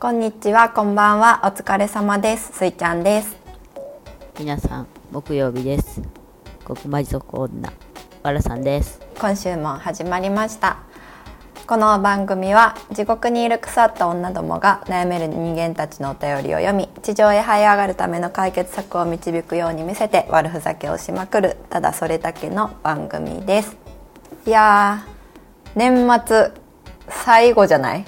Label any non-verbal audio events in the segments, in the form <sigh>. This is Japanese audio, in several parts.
こんにちは、こんばんは、お疲れ様です。すいちゃんです。皆さん木曜日です。国魔族女。わらさんです。今週も始まりました。この番組は地獄にいる腐った女どもが悩める人間たちのお便りを読み地上へ這い上がるための解決策を導くように見せて悪ふざけをしまくるただそれだけの番組ですいやー年末最後じゃない？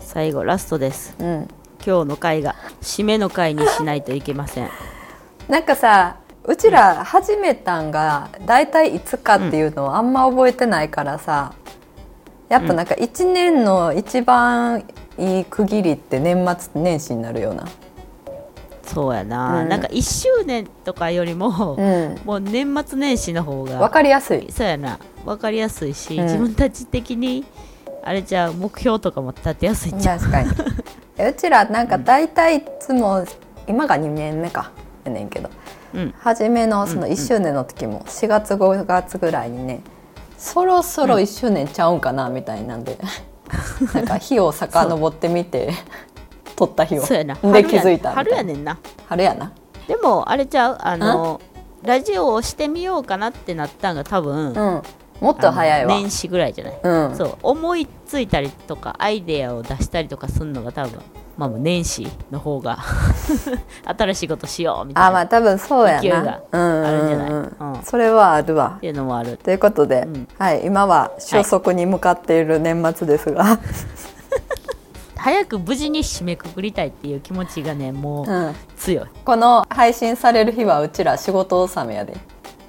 最後ラストです。うん。今日の回が締めの回にしないといけません。<laughs> なんかさうちら始めたんが大体いつかっていうのをあんま覚えてないからさ、やっぱなんか1年の一番いい区切りって年末年始になるようなそうやな、うん。なんか1周年とかよりも、うん。もう年末年始の方分がかりやすい。そうやな。分かりやすいし、うん。自分たち的にあれじゃあ目標とかも立てやすいんじゃん。確かに。<laughs> うちらなんか大体いつも今が2年目か。やねんけど。うん。初めのその1周年の時も4月5月ぐらいにねそろそろ1周年ちゃうんかなみたいなんで、<laughs> なんか日を遡ってみて撮った日をそうやな。で気づいた春やねんな。春やな。でもあれちゃう？あのラジオをしてみようかなってなったんが多分、うん。もっと早いわ。年始ぐらいじゃない、うん。そう。思いついたりとかアイデアを出したりとかするのが多分まあもう年始の方が <laughs> 新しいことしようみたいなあまあ多分そうやな。勢いがうん。あるんじゃない？うん。うんそれはあるわ。っていうのもある。ということで、うん。はい今は収束に向かっている年末ですが、早く無事に締めくくりたいっていう気持ちがねもううん。強い、この配信される日はうちら仕事納めやで。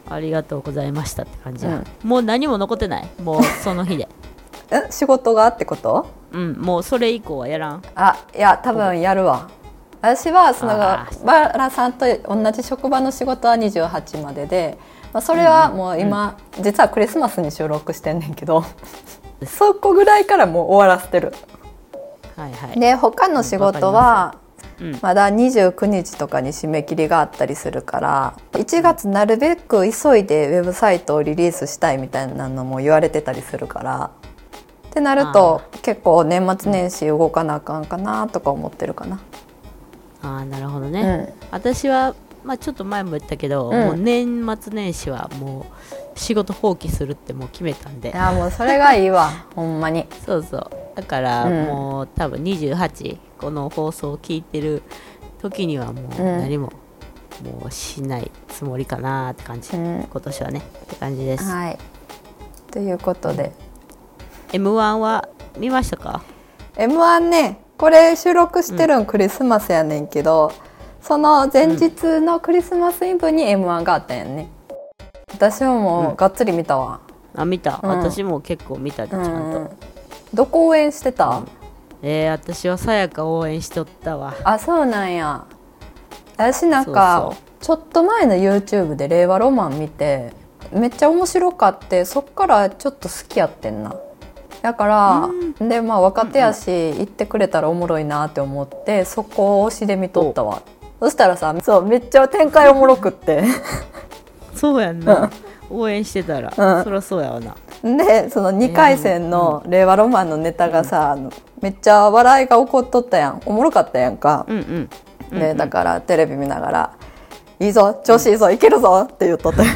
ありがとうございましたって感じや、うん。もう何も残ってない？もうその日で。<laughs> え仕事がってこと？うんもうそれ以降はやらん。あいや多分やるわ。私はそのバラさんと同じ職場の仕事は28までで、まあ、それはもう今、実はクリスマスに収録してんねんけど <laughs> そこぐらいからもう終わらせてるはいはい。で他の仕事うんはうん。まだ29日とかに締め切りがあったりするから1月なるべく急いでウェブサイトをリリースしたいみたいなのも言われてたりするからってなると結構年末年始動かなあかんかなとか思ってるかな。ああなるほどね、うん。私は、まあ、ちょっと前も言ったけど、うん。もう年末年始はもう仕事放棄するってもう決めたんでいやもうそれがいいわほんまにそうそうだからうん。もう多分28この放送を聞いてる時にはもううん。何も、もうしないつもりかなって感じ、うん。今年はねって感じです、はい。ということで。m 1は見ましたか？m 1ねこれ収録してるん。クリスマスやねんけど、その前日のクリスマスイブに m 1があったんやね。私ももうがっつり見たわ、あ見た、うん。私も結構見たでちゃんと、うんどこ応援してた、えー、私はさやか応援しとったわ。あそうなんや。私なんかちょっと前の YouTube で令和ロマン見てめっちゃ面白かってそっからちょっと好きやってんな。だから、でまあ若手やし、行ってくれたらおもろいなって思ってそこを推しで見とったわ。そしたらさそうめっちゃ展開おもろくって。<laughs> そうやんな、応援してたら、うん。そりゃそうやわなでその2回戦の令和ロマンのネタがさ、あのめっちゃ笑いが起こっとったやん。おもろかったやんか、うんうん。でだからテレビ見ながら「いいぞ調子いいぞいけるぞ」って言っとって。<laughs>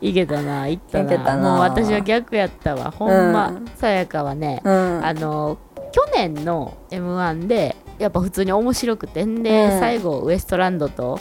いけたな行ったな。もう私は逆やったわ。ほんま、うん。さやかはね、うん。あの去年の m 1でやっぱ普通に面白くて。んで、うん。最後ウエストランドと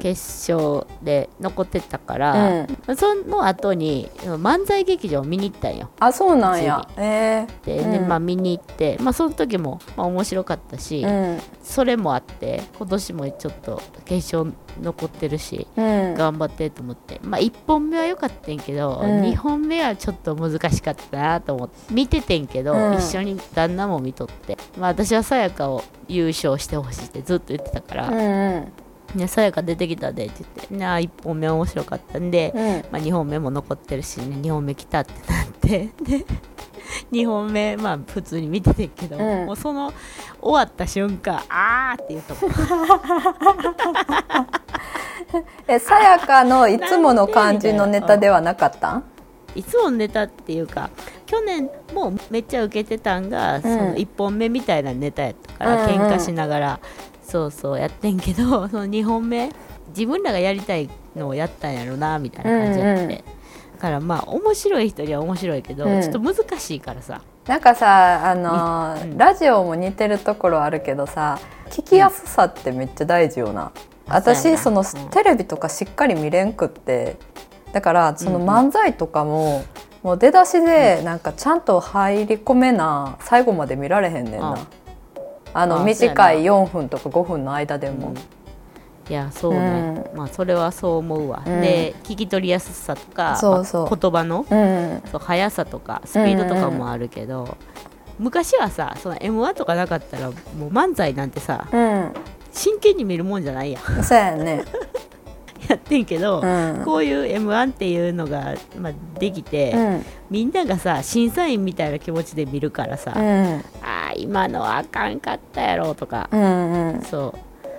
決勝で残ってたから、うん。その後に漫才劇場見に行ったんよ。あそうなんや。えで、うん。でまあ、見に行って、まあ、その時も、まあ、面白かったし、ー、それもあって今年もちょっと決勝残ってるしうん。うん頑張ってと思って、まあ、1本目は良かったんけど、うん。2本目はちょっと難しかったなと思って。見ててんけど、うん。一緒に旦那も見とって、まあ、私はさやかを優勝してほしいってずっと言ってたから。うんうん「ねさやか出てきたで」って言って「なあ1本目面白かったんで、うん。まあ、2本目も残ってるし、ね、2本目来たってなって。で2本目まあ普通に見ててんけど、うん。もうその終わった瞬間あーって言うとこ。<laughs> えさやかのいつもの感じのネタではなかった？んいつもネタっていうか去年もめっちゃ受けてたんが、その1本目みたいなネタやったから、うんうん。喧嘩しながらそうそうやってんけど <laughs> その2本目自分らがやりたいのをやったんやろなみたいな感じやって、うんうんだからまあ面白い人には面白いけど、うん。ちょっと難しいからさ。なんかさあのーうん。ラジオも似てるところあるけどさ聞きやすさってめっちゃ大事よな、私その、そうやな。うん。テレビとかしっかり見れんくって。だからその漫才とかも、もう出だしでなんかちゃんと入り込めな最後まで見られへんねんな、ああのあ短いそう4分とか5分の間でも、いやそうね、まあそれはそう思うわ、うん。で聞き取りやすさとかそうそう。まあ言葉のうん。そう速さとかスピードとかもあるけど、昔はさその m 1とかなかったらもう漫才なんてさうん。真剣に見るもんじゃないやん。そうやね。<laughs> やってんけど、うん。こういう m 1っていうのが、まあ、できて、うん。みんながさ審査員みたいな気持ちで見るからさ、うん。あー今のはあかんかったやろとか、うんうん。そう。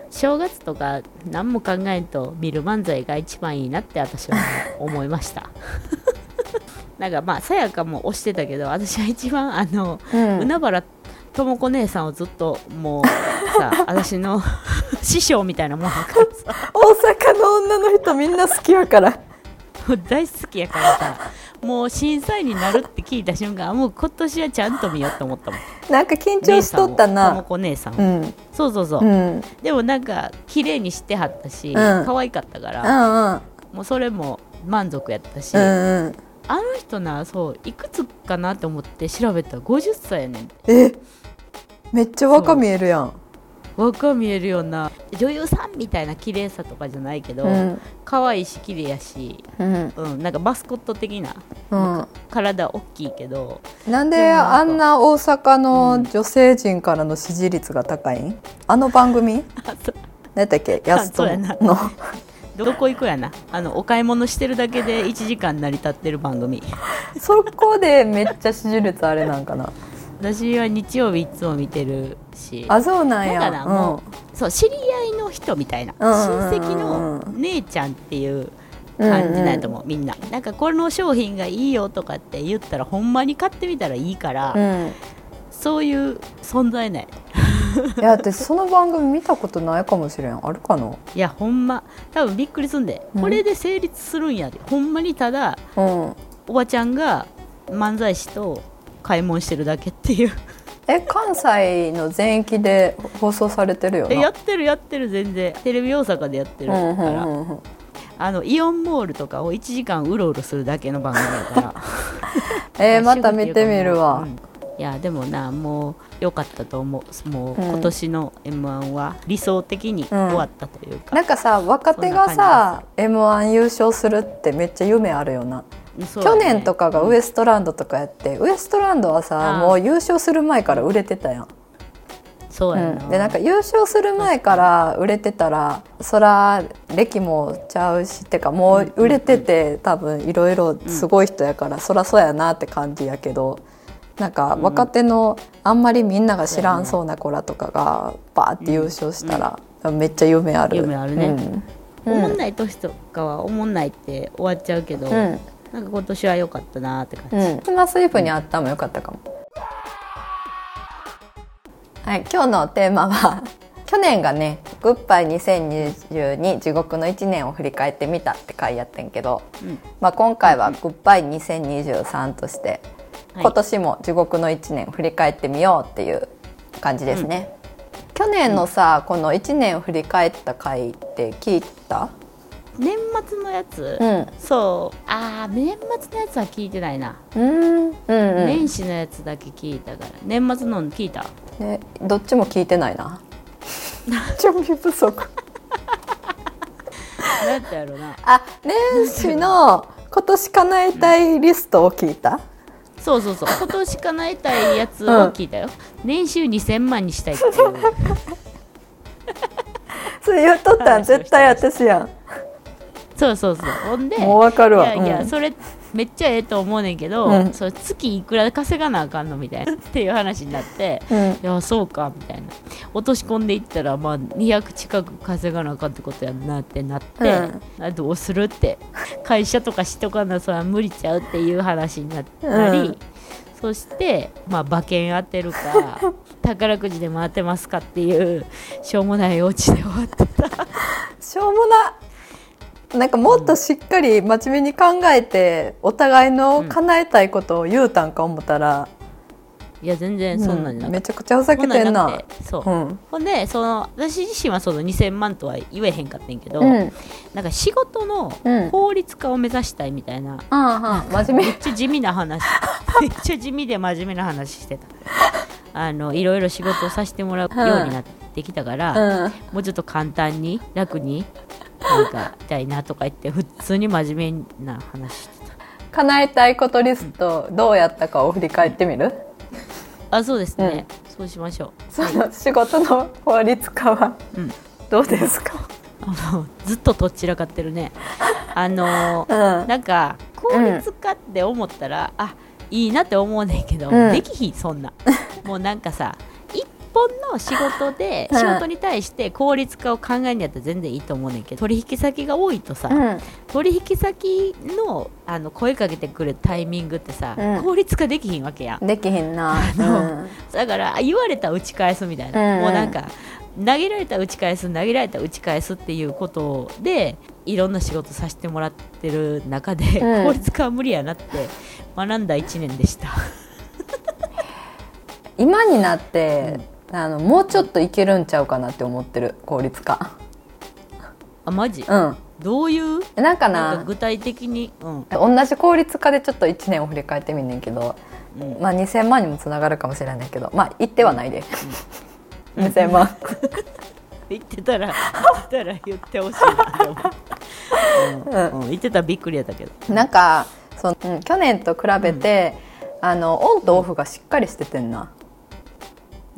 正月とか何も考えんと見る漫才が一番いいなって私は思いました。<laughs> なんかまあさやかも推してたけど私は一番あの、うん。海原智子姉さんをずっともうさ <laughs> 私の <laughs> 師匠みたいなもんだからさ。大阪の女の人みんな好きやから。大好きやからさもう審査員になるって聞いた瞬間もう今年はちゃんと見ようと思ったもん。なんか緊張しとったな。智子姉さんを、うん。そうそうそう、うん。でもなんか綺麗にしてはったし、ん。可愛かったかうら、んうん。もうそれも満足やったし、うんうん。あの人なそういくつかなと思って調べたら50歳やねん。えめっちゃ若見えるやん若見えるような女優さんみたいな綺麗さとかじゃないけど、うん。可愛いし綺麗やし、うん。うん、なんかマスコット的なうん。体大きいけどなんであんな大阪の女性陣からの支持率が高いん？あの番組？<laughs> 何やっけ？やすとの。<laughs> どこ行くやな。あのお買い物してるだけで1時間成り立ってる番組。<laughs> そこでめっちゃ支持率あれなんかな私は日曜日いつも見てるし。あそうなんや。だからもう、そう知り合いの人みたいな、うんうんうんうん。親戚の姉ちゃんっていう感じなんやと思う、みんな。なんかこの商品がいいよとかって言ったらほんまに買ってみたらいいから、うん、うんそういう存在ないいや私その番組見たことないかもしれん。あるかな？いやほんま。多分びっくりすんで、うん。これで成立するんやで。ほんまにただうん。おばちゃんが漫才師と買い物してるだけっていう。<laughs> え関西の全域で放送されてるよな。えやってるやってる全然。テレビ大阪でやってるから、うんうんうんうんあのイオンモールとかを1時間うろうろするだけの番組だから。<laughs> えーまた見てみるわ、うん。いやでもなもう良かったと思う。もううん。今年の m 1は理想的に終わったというか、なんかさ若手がさ m 1優勝するってめっちゃ夢あるよな、去年とかがウエストランドとかやって、ウエストランドはさもう優勝する前から売れてたやん、そうやな、うん、でなんか優勝する前から売れてたらそら歴もちゃうしってかもう売れてて多分いろいろすごい人やから、そらそうやなって感じやけどなんか若手のあんまりみんなが知らんそうな子らとかがバーって優勝したら、めっちゃ夢ある。夢あるね。うん。おもんない年とかはおもんないって終わっちゃうけど、うんなんか今年は良かったなって感じ、うん、クリスマスイブにあったもよかったかも。はい、今日のテーマは <laughs> 去年がね「グッバイ2022地獄の1年を振り返ってみた」って回やってんけど、うん。まあ、今回は「グッバイ2023」として、はい。今年も地獄の1年を振り返ってみようっていう感じですね。去年のさこの1年を振り返った回って聞いた？年末のやつ、うん。そう。あー年末のやつは聞いてないな、うんうんうん。年始のやつだけ聞いたから。年末の聞いた？ね、どっちも聞いてないな。<laughs> 準備不足。何やったやろな。あ、年始の今年叶えたいリストを聞いた？そうそうそう。今年叶えたいやつを聞いたよ、年収2000万にしたいっていう。<laughs> それ言っとったん絶対私やん。そうそうそう。ほんでもうわかるわ。いやいや、うん。それめっちゃええと思うねんけど、うん。それ月いくら稼がなあかんのみたいな。<laughs> っていう話になってうん。いやそうかみたいな。落とし込んでいったらまあ200近く稼がなあかんってことやんなってなって、うん。あどうするって。会社とかしとかなそれは無理ちゃうっていう話になったり、うん。そして、まあ、馬券当てるか <laughs> 宝くじでも当てますかっていうしょうもないオチで終わってた。しょうもななんかもっとしっかり真面目に考えてお互いの叶えたいことを言うたんか思ったら、いや全然そんなんじゃなかっめちゃくちゃふざた、けてんな。そう、うん。ほんでその私自身はその2000万とは言えへんかったんやけど、うん。なんか仕事のうん。効率化を目指したいみたいな、あああ真面目。めっちゃ地味な話 <laughs> めっちゃ地味で真面目な話してた。あのいろいろ仕事をさせてもらうようになってきたから、うん。もうちょっと簡単に楽になんかたいなとか言って普通に真面目な話して叶えたいことリストどうやったかを振り返ってみる？たあそうですね、そうしましょう。その仕事の効率化はうん。どうですか？あのずっととっちらかってるね。あのうん。なんか効率化って思ったら、あいいなって思うねんけど、うん。できひんそんな。もうなんかさ一本の仕事でうん <laughs> 仕事に対して効率化を考えるんやったら全然いいと思うねんけど取引先が多いとさ、うん。取引先のあの声かけてくるタイミングってさ、うん。効率化できひんわけやん。できひんな。<laughs> のだからあ言われたら打ち返すみたいな、うん。もうなんか投げられたら打ち返す投げられたら打ち返すっていうことでいろんな仕事させてもらってる中で、うん。効率化は無理やなって学んだ1年でした。<laughs> 今になって、あのもうちょっといけるんちゃうかなって思ってる効率化。あマジ、うん。どういう？なんかな？具体的に？うん。同じ効率化でちょっと1年を振り返ってみんねんけど、うん。まあ2000万にもつながるかもしれないけどまあ言ってはないで、2000万。<laughs> 言ってたら言ってたら言ってほしいう、うん。うん。言ってたらびっくりやったけど。なんかその、うん去年と比べて、あのオンとオフがしっかりしててんな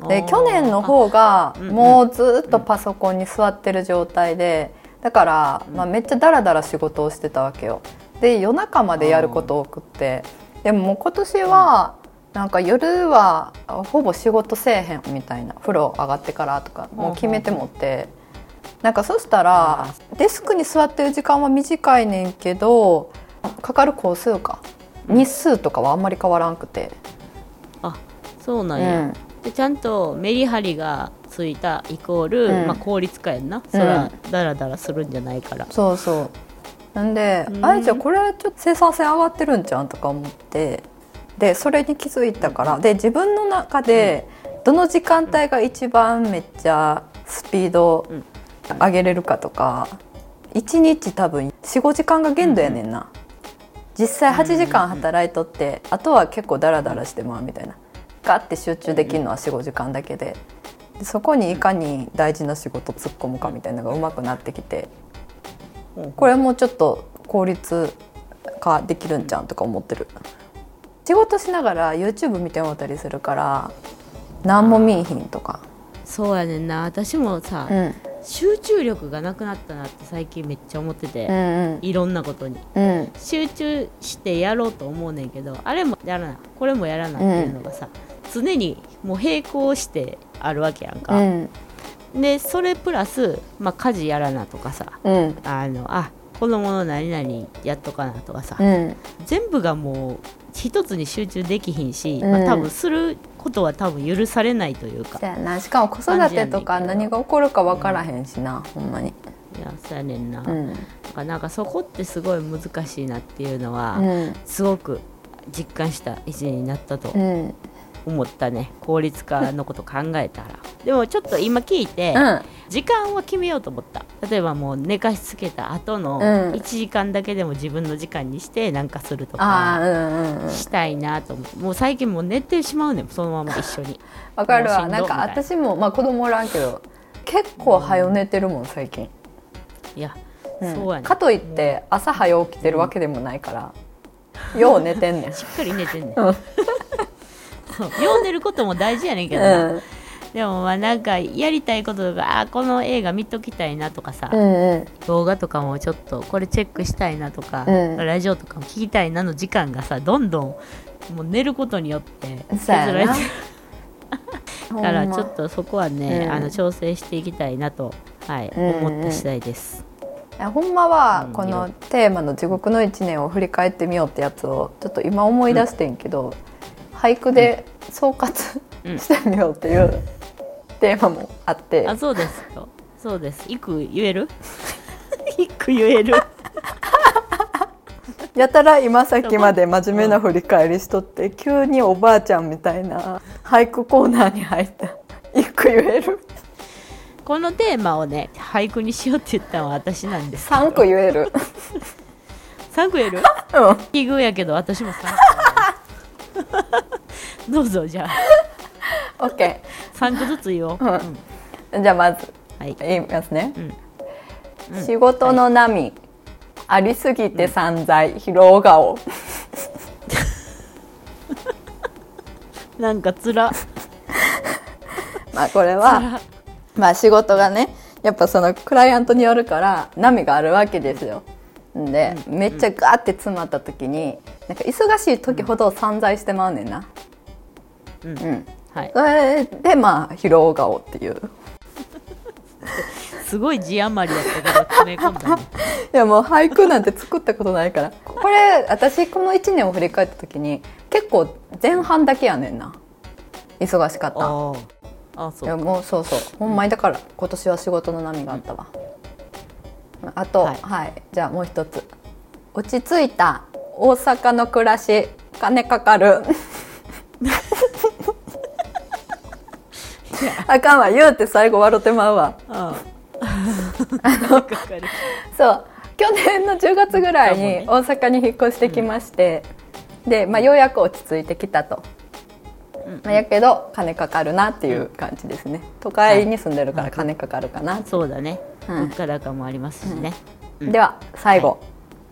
で去年の方がもうずっとパソコンに座ってる状態でだから、まあ、めっちゃダラダラ仕事をしてたわけよ。で夜中までやること多くって。でももう今年はなんか夜はほぼ仕事せえへんみたいな。風呂上がってからとかもう決めてもって。なんかそしたらデスクに座ってる時間は短いねんけどかかる工数か。日数とかはあんまり変わらんくて。あそうなんや、うんでちゃんとメリハリがついたイコール、うん。まあ、効率化やんな、そらダラダラするんじゃないから。そうそう。なんで、うん。あれじゃあこれちょっと生産性上がってるんじゃんとか思ってでそれに気づいたから。で自分の中でどの時間帯が一番めっちゃスピードうん。上げれるかとか1日多分45時間が限度やねんな、実際8時間働いとって、あとは結構ダラダラしてまうみたいなガッて集中できるのは45時間だけで。でそこにいかに大事な仕事突っ込むかみたいなのが上手くなってきて。これもうちょっと効率化できるんじゃんとか思ってる。仕事しながら YouTube 見てもらったりするから何も見いひんとか。そうやねんな。私もさ、うん。集中力がなくなったなって最近めっちゃ思ってて、うんいろんなことに。うん。集中してやろうと思うねんけどあれもやらなこれもやらなっていうのがさ、常にもう並行してあるわけやんうか、ん。でそれプラス、まあ、家事やらなとかさうん。あのあ子供の何々やっとかなとかさ、うん。全部がもう一つに集中できひんし、うん。まあ、多分することは多分許されないというかしかも子育てとか何が起こるか分からへんしな、ほんまに。いやそうやねんな,、うん。なんかそこってすごい難しいなっていうのは、うん。すごく実感した一年になったと。うん思ったね効率化のこと考えたら。でもちょっと今聞いて、うん。時間は決めようと思った。例えばもう寝かしつけた後のうん。1時間だけでも自分の時間にしてなんかするとかうんうんうん。したいなと思って。もう最近もう寝てしまうねん。そのまま一緒に。<laughs> わかるわ。な。んか私もまあ子供おらんけど結構早寝てるもん最近、いや、うん。そうやねかといって朝早起きてるわけでもないから、よう寝てんねん。<laughs> しっかり寝てんねん <laughs> うんそうよう寝ることも大事やねんけどな、うん。でもまあなんかやりたいこととかあこの映画見ときたいなとかさ、うんうん。動画とかもちょっとこれチェックしたいなとか、うん。ラジオとかも聞きたいなの時間がさどんどんもう寝ることによって削られてる。<laughs> からちょっとそこはね、うん。あの調整していきたいなと、はいうんうん思った次第です。ほんまはうんこのテーマの「地獄の一年」を振り返ってみようってやつをちょっと今思い出してんけど、俳句で総括うん。してみようっていうテーマもあって、あそうですよ。そうです。一句言える？<laughs> 一句言える？<laughs> やたら今さっきまで真面目な振り返りしとって急におばあちゃんみたいな俳句コーナーに入った。一句言える？このテーマをね俳句にしようって言ったのは私なんです3句言える。3句言える？うん。奇遇やけど私も3句 <laughs> どうぞじゃあ。<laughs> OK 3句ずつ言おう、うん。うんじゃあまずはい。言いますね、うん。仕事の波、ありすぎて散財、疲労顔。<laughs> なんかつら。まあこれはまあ仕事がねやっぱそのクライアントによるから波があるわけですよ。んで、めっちゃガーって詰まった時になんか忙しい時ほど散財してまうねんな。うん。うん、はい。それでまあ疲労顔っていう。<laughs> すごい字余りやったけど詰め込んだね。<laughs> いやもう俳句なんて作ったことないから。これ私この1年を振り返った時に結構前半だけやねんな。忙しかった。あー。あそいうやかもうそうそう。ほんまにだから今年は仕事の波があったわ、あとははいい、じゃあもう一つ。落ち着いた大阪の暮らし金かかる。あかんわ言うて最後笑ってまうわ。ああかかるそう。去年の10月ぐらいに大阪に引っ越してきまして、で、まあ、ようやく落ち着いてきたと、まあ、やけど金かかるなっていう感じですね。都会に住んでるから金かかるかな、そうだね。うん。物価高もありますしね、うん。では最後、はい。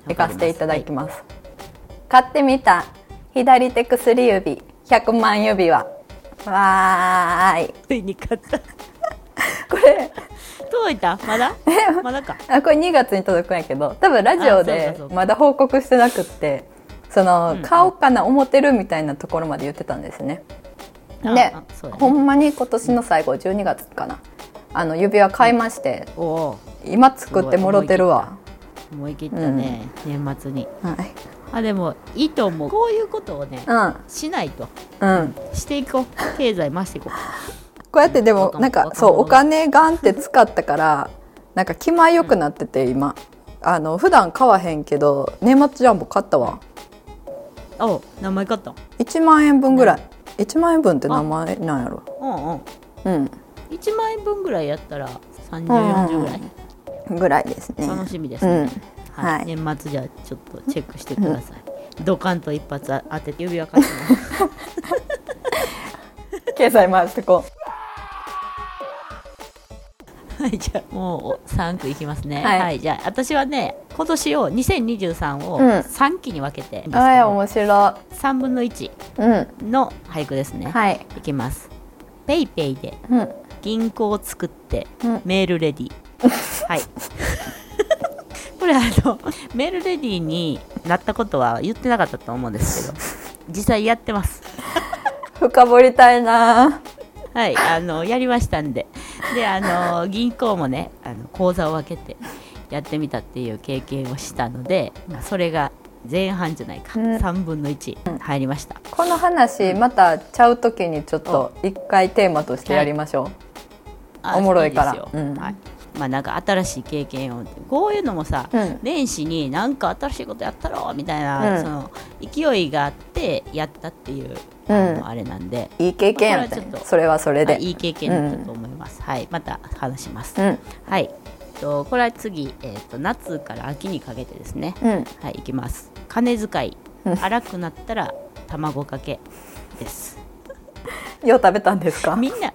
行かせていただきます、買ってみた左手薬指100万指輪。わーい。ついに買った。<laughs> これ届いた？まだ？<laughs> まだか。あこれ2月に届くんやけど多分ラジオでまだ報告してなくってその、うん買おうかな思ってるみたいなところまで言ってたんですね。あでほんまに今年の最後12月かな。あの指輪買いまして、今作ってもろてるわ。思い切った。ね、年末に。はい。あでもいいと思う。こういうことをねうん。しないと。うん。していこう。経済回していこ <laughs> こうやってでも若なんかそうお金ガンって使ったからなんか気前よくなってて今。あの普段買わへんけど年末ジャンボ買ったわ。うお名前買った1万円分ぐらい1万円分って名前なんやろ？うんうん。うん。1万円分ぐらいやったらうん3040ぐらい、ぐらいですね。楽しみですね、うん。はい。はい。年末じゃあちょっとチェックしてください、ドカンと一発あ当てて指輪買っても <laughs> 経済回してこはいじゃあもう3句いきますね。はい。はい、じゃあ私はね今年を2023をうん。3期に分けて、うあい面白3分の1いうん。の俳句ですね、はい。いきます。ペイペイでうん。銀行を作ってうん。メールレディ <laughs> はい。<laughs> これあのメールレディになったことは言ってなかったと思うんですけど実際やってます。深掘りたいなはいあのやりましたんで。であの銀行もねあの口座を分けてやってみたっていう経験をしたので、まあそれが前半じゃないか、うん。3分の1入りました。この話またちゃう時にちょっと一回テーマとしてやりましょう、あおもろいから。ですよ。うん。はいまあなんか新しい経験をこういうのもさ、うん。年始になんか新しいことやったろみたいな、うん。その勢いがあってやったっていう、うんあれなんで、いい経験やったね。それはそれで、はいいい経験だったと思います、はいまた話します、うん。はいとこれは次、えー、と夏から秋にかけてですね、うん。はいいきます。金遣い。うん。荒くなったら卵かけです。<laughs> よう食べたんですか？みんな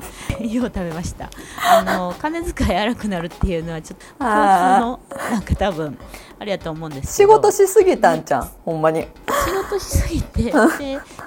よう食べましたあの金遣い荒くなるっていうのはちょっと共通あのなんか多分あれやと思うんです仕けど。事しすぎたんちゃんほんまに。仕事しすぎて <laughs> で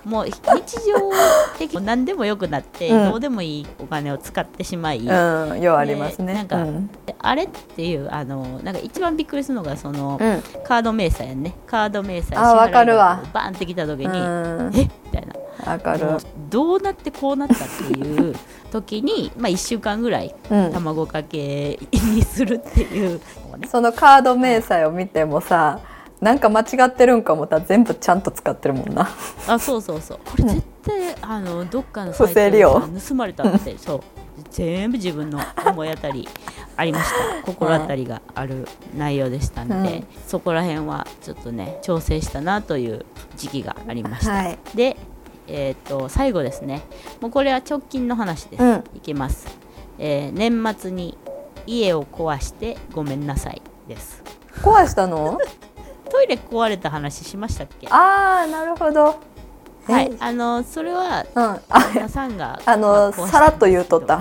もう日常的に何でもよくなって、うん。どうでもいいお金を使ってしまい、うんようありますね。なんかうん。であれっていうあのなんか一番びっくりするのがその、うん。カード明細やんね。カード明細あわかるわ。バンってきた時に、うん。え？みたいな。わかる。どうなってこうなったっていう <laughs> 時に、まあ、1週間ぐらいうん。卵かけにするっていう。のをねそのカード明細を見てもさなんか間違ってるんか思ったら全部ちゃんと使ってるもんな。あそうそうそう。これ絶対、あのどっかのサイ不正利用。トで盗まれたってそう。全部自分の思い当たりありました。<laughs> 心当たりがある内容でしたんで、うん。そこら辺はちょっとね調整したなという時期がありました、はい。でえー、と最後ですね。もうこれは直近の話です、うん。いきます、えー年末に家を壊してごめんなさいです。壊したの？<laughs> トイレ壊れた話しましたっけ？ああなるほど。はい。えあのそれはうん。あさんが <laughs> あのさらっと言うとった。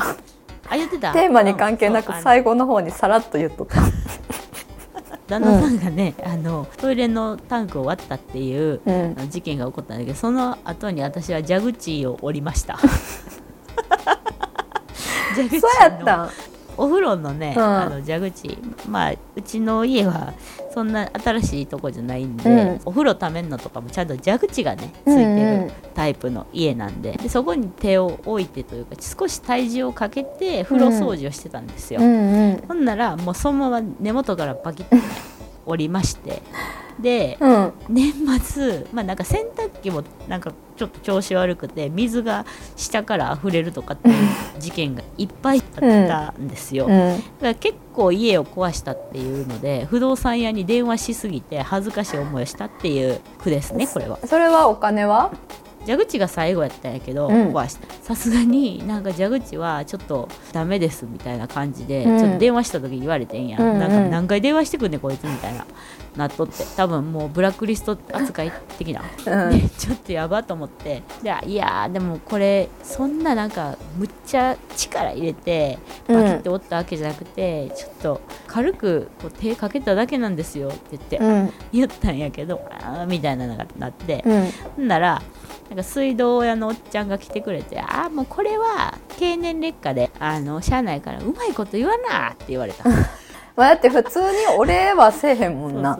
あ言ってた？テーマに関係なく最後の方にさらっと言っとった <laughs> 旦那さんがね、あのトイレのタンクを割ったっていう事件が起こったんだけどその後に私は蛇口を折りました。蛇口のん？お風呂のね、うん。あの蛇口まあうちの家はそんな新しいとこじゃないんで、うん。お風呂ためんのとかもちゃんと蛇口がねついてうん。うんるタイプの家なんででそこに手を置いてというか少し体重をかけて風呂掃除をしてたんですよ、うん。うんほんならもうそのまま根元からバキッとね折りましてでうん。年末まあなんか洗濯機もなんかちょっと調子悪くて水が下から溢れるとかっていう事件がいっぱいあったんですよ、だうん。から結構家を壊したっていうので不動産屋に電話しすぎて恥ずかしい思いをしたっていう句ですねこれは。それはお金は？蛇口が最後やったんやけど、さすがになんか蛇口はちょっとダメですみたいな感じで、うん。ちょっと電話した時に言われてんや、うん。うんなんか何回電話してくんねんこいつみたいななっとって。多分もうブラックリスト扱い的な、うん。で <laughs> ちょっとやばと思って。でいやーでもこれそんななんかむっちゃ力入れてバキって折ったわけじゃなくて、ちょっと軽くこう手かけただけなんですよって言って、うん。<laughs> 言ったんやけどあーみたいなのがなって、うんならなんか水道屋のおっちゃんが来てくれて「ああもうこれは経年劣化であの社内からうまいこと言わな」って言われた。<laughs> まあだって普通にお礼はせえへんもんな。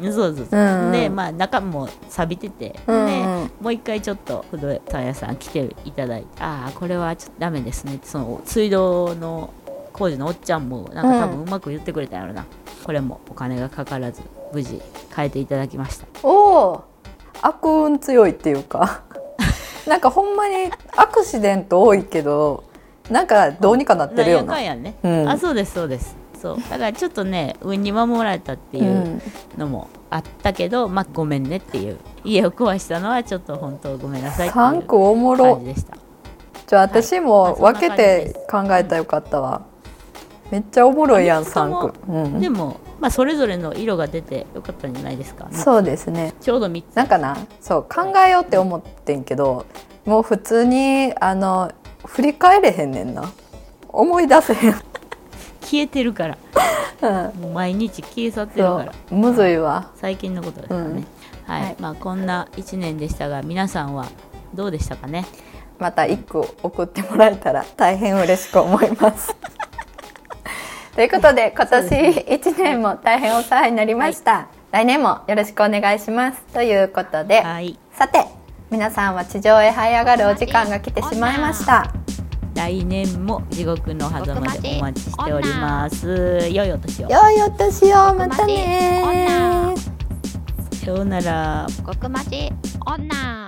そうそうそうそう。そう、うんうん。でまあ中も錆びてて、うんうん。でもう一回ちょっと不動産屋さん来ていただいて「ああこれはちょっとダメですね」ってその水道の工事のおっちゃんもなんか多分うまく言ってくれたんやろな、これもお金がかからず無事変えていただきました。おお悪運強いっていうか <laughs> なんかほんまにアクシデント多いけどなんかどうにかなってるよな。んなんやね、うん。あそうですそうです。そう。だからちょっとね運に守られたっていううん。のもあったけど、まあごめんねっていう。家を壊したのはちょっと本当ごめんなさいっていう感ろ。じでした。じゃあ私もはい。分けて考えたらよかったわ。めっちゃおもろいやんあ三つとも三区、うん、でも、まあ、それぞれの色が出てよかったんじゃないですか、そうですね。ちょうど3つ。なんかな？そう考えようって思ってんけどもう普通にあの振り返れへんねんな。思い出せへん、消えてるから。<laughs> うん、もう毎日消え去ってるそから。うむずいわ。最近のことですからね、うん。はい、はい。まあこんな1年でしたが皆さんはどうでしたかね？また一句送ってもらえたら大変嬉しく思います。<laughs> ということで今年1年も大変お世話になりました、来年もよろしくお願いします。ということで、はい。さて皆さんは地上へ這い上がるお時間が来てしまいました。来年も地獄の狭間でお待ちしております。良いお年を。良いお年を。またねさようなら。極まち女